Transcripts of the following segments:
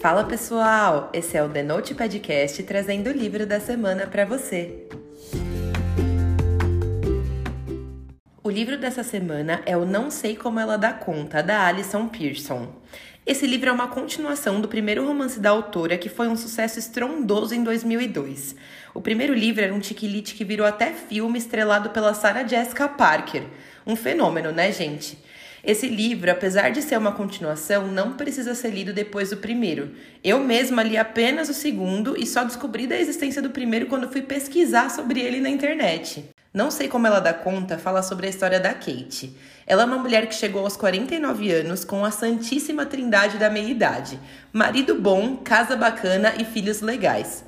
Fala pessoal, esse é o The Note Podcast trazendo o livro da semana para você. O livro dessa semana é o Não Sei Como Ela Dá Conta, da Alison Pearson. Esse livro é uma continuação do primeiro romance da autora, que foi um sucesso estrondoso em 2002. O primeiro livro era um tiquilite que virou até filme estrelado pela Sarah Jessica Parker. Um fenômeno, né, gente? Esse livro, apesar de ser uma continuação, não precisa ser lido depois do primeiro. Eu mesma li apenas o segundo e só descobri da existência do primeiro quando fui pesquisar sobre ele na internet. Não sei como ela dá conta, fala sobre a história da Kate. Ela é uma mulher que chegou aos 49 anos com a santíssima trindade da meia-idade: marido bom, casa bacana e filhos legais.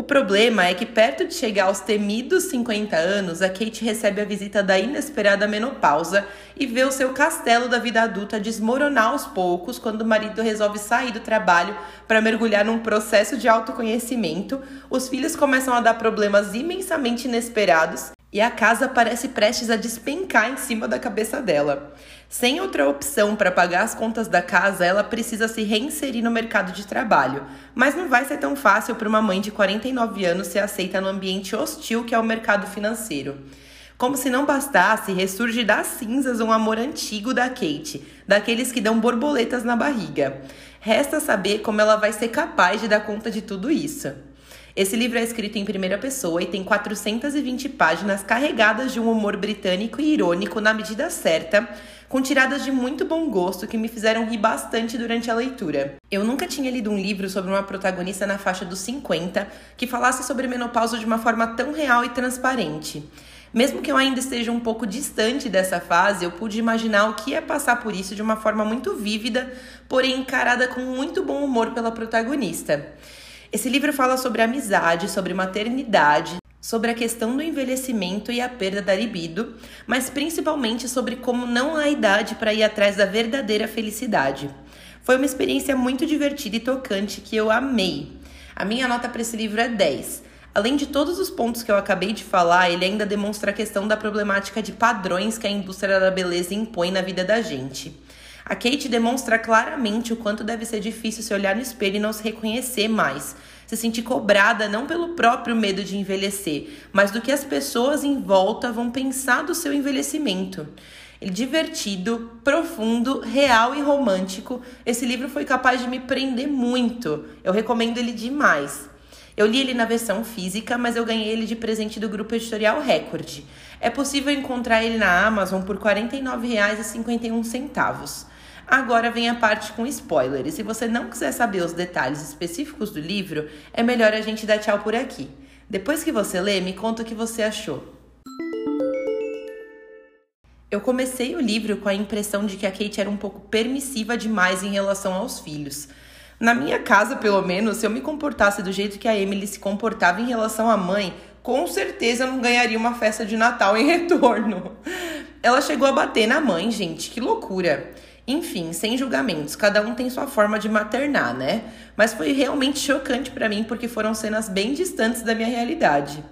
O problema é que, perto de chegar aos temidos 50 anos, a Kate recebe a visita da inesperada menopausa e vê o seu castelo da vida adulta desmoronar aos poucos quando o marido resolve sair do trabalho para mergulhar num processo de autoconhecimento. Os filhos começam a dar problemas imensamente inesperados e a casa parece prestes a despencar em cima da cabeça dela. Sem outra opção para pagar as contas da casa, ela precisa se reinserir no mercado de trabalho. Mas não vai ser tão fácil para uma mãe de 49 anos ser aceita no ambiente hostil que é o mercado financeiro. Como se não bastasse, ressurge das cinzas um amor antigo da Kate, daqueles que dão borboletas na barriga. Resta saber como ela vai ser capaz de dar conta de tudo isso. Esse livro é escrito em primeira pessoa e tem 420 páginas carregadas de um humor britânico e irônico na medida certa, com tiradas de muito bom gosto que me fizeram rir bastante durante a leitura. Eu nunca tinha lido um livro sobre uma protagonista na faixa dos 50 que falasse sobre menopausa de uma forma tão real e transparente. Mesmo que eu ainda esteja um pouco distante dessa fase, eu pude imaginar o que é passar por isso de uma forma muito vívida, porém encarada com muito bom humor pela protagonista. Esse livro fala sobre amizade, sobre maternidade, sobre a questão do envelhecimento e a perda da libido, mas principalmente sobre como não há idade para ir atrás da verdadeira felicidade. Foi uma experiência muito divertida e tocante que eu amei. A minha nota para esse livro é 10. Além de todos os pontos que eu acabei de falar, ele ainda demonstra a questão da problemática de padrões que a indústria da beleza impõe na vida da gente. A Kate demonstra claramente o quanto deve ser difícil se olhar no espelho e não se reconhecer mais, se sentir cobrada não pelo próprio medo de envelhecer, mas do que as pessoas em volta vão pensar do seu envelhecimento. Divertido, profundo, real e romântico. Esse livro foi capaz de me prender muito. Eu recomendo ele demais. Eu li ele na versão física, mas eu ganhei ele de presente do grupo editorial Record. É possível encontrar ele na Amazon por R$ 49,51. Agora vem a parte com spoiler, e se você não quiser saber os detalhes específicos do livro, é melhor a gente dar tchau por aqui. Depois que você lê, me conta o que você achou. Eu comecei o livro com a impressão de que a Kate era um pouco permissiva demais em relação aos filhos. Na minha casa, pelo menos, se eu me comportasse do jeito que a Emily se comportava em relação à mãe, com certeza não ganharia uma festa de Natal em retorno. Ela chegou a bater na mãe, gente, que loucura. Enfim, sem julgamentos, cada um tem sua forma de maternar, né? Mas foi realmente chocante para mim porque foram cenas bem distantes da minha realidade.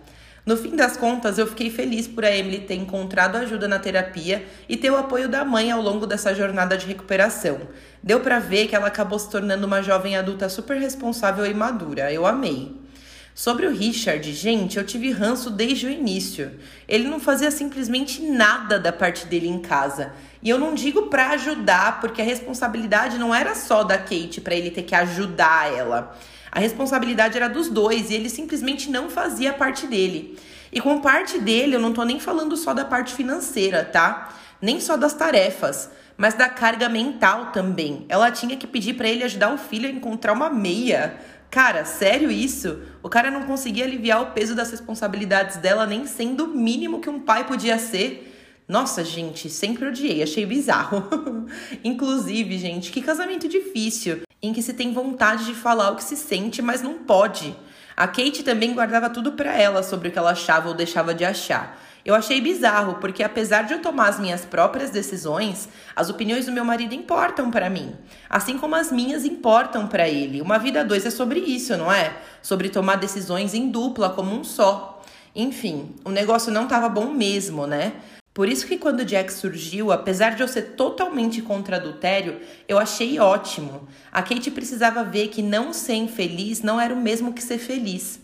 No fim das contas, eu fiquei feliz por a Emily ter encontrado ajuda na terapia e ter o apoio da mãe ao longo dessa jornada de recuperação. Deu para ver que ela acabou se tornando uma jovem adulta super responsável e madura. Eu amei. Sobre o Richard, gente, eu tive ranço desde o início. Ele não fazia simplesmente nada da parte dele em casa. E eu não digo para ajudar, porque a responsabilidade não era só da Kate para ele ter que ajudar ela. A responsabilidade era dos dois e ele simplesmente não fazia parte dele. E com parte dele, eu não tô nem falando só da parte financeira, tá? Nem só das tarefas, mas da carga mental também. Ela tinha que pedir para ele ajudar o filho a encontrar uma meia. Cara, sério isso? O cara não conseguia aliviar o peso das responsabilidades dela nem sendo o mínimo que um pai podia ser. Nossa, gente, sempre odiei, achei bizarro. Inclusive, gente, que casamento difícil, em que se tem vontade de falar o que se sente, mas não pode. A Kate também guardava tudo para ela sobre o que ela achava ou deixava de achar. Eu achei bizarro, porque apesar de eu tomar as minhas próprias decisões, as opiniões do meu marido importam para mim, assim como as minhas importam para ele. Uma vida a dois é sobre isso, não é? Sobre tomar decisões em dupla como um só. Enfim, o negócio não estava bom mesmo, né? Por isso que quando Jack surgiu, apesar de eu ser totalmente contra adultério, eu achei ótimo. A Kate precisava ver que não ser infeliz não era o mesmo que ser feliz.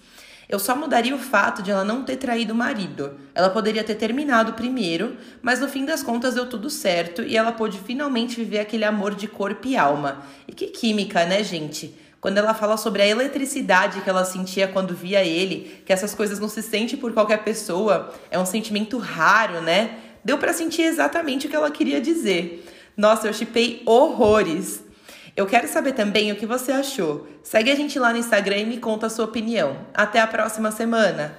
Eu só mudaria o fato de ela não ter traído o marido. Ela poderia ter terminado primeiro, mas no fim das contas deu tudo certo e ela pôde finalmente viver aquele amor de corpo e alma. E que química, né, gente? Quando ela fala sobre a eletricidade que ela sentia quando via ele, que essas coisas não se sente por qualquer pessoa, é um sentimento raro, né? Deu para sentir exatamente o que ela queria dizer. Nossa, eu chipei horrores. Eu quero saber também o que você achou. Segue a gente lá no Instagram e me conta a sua opinião. Até a próxima semana!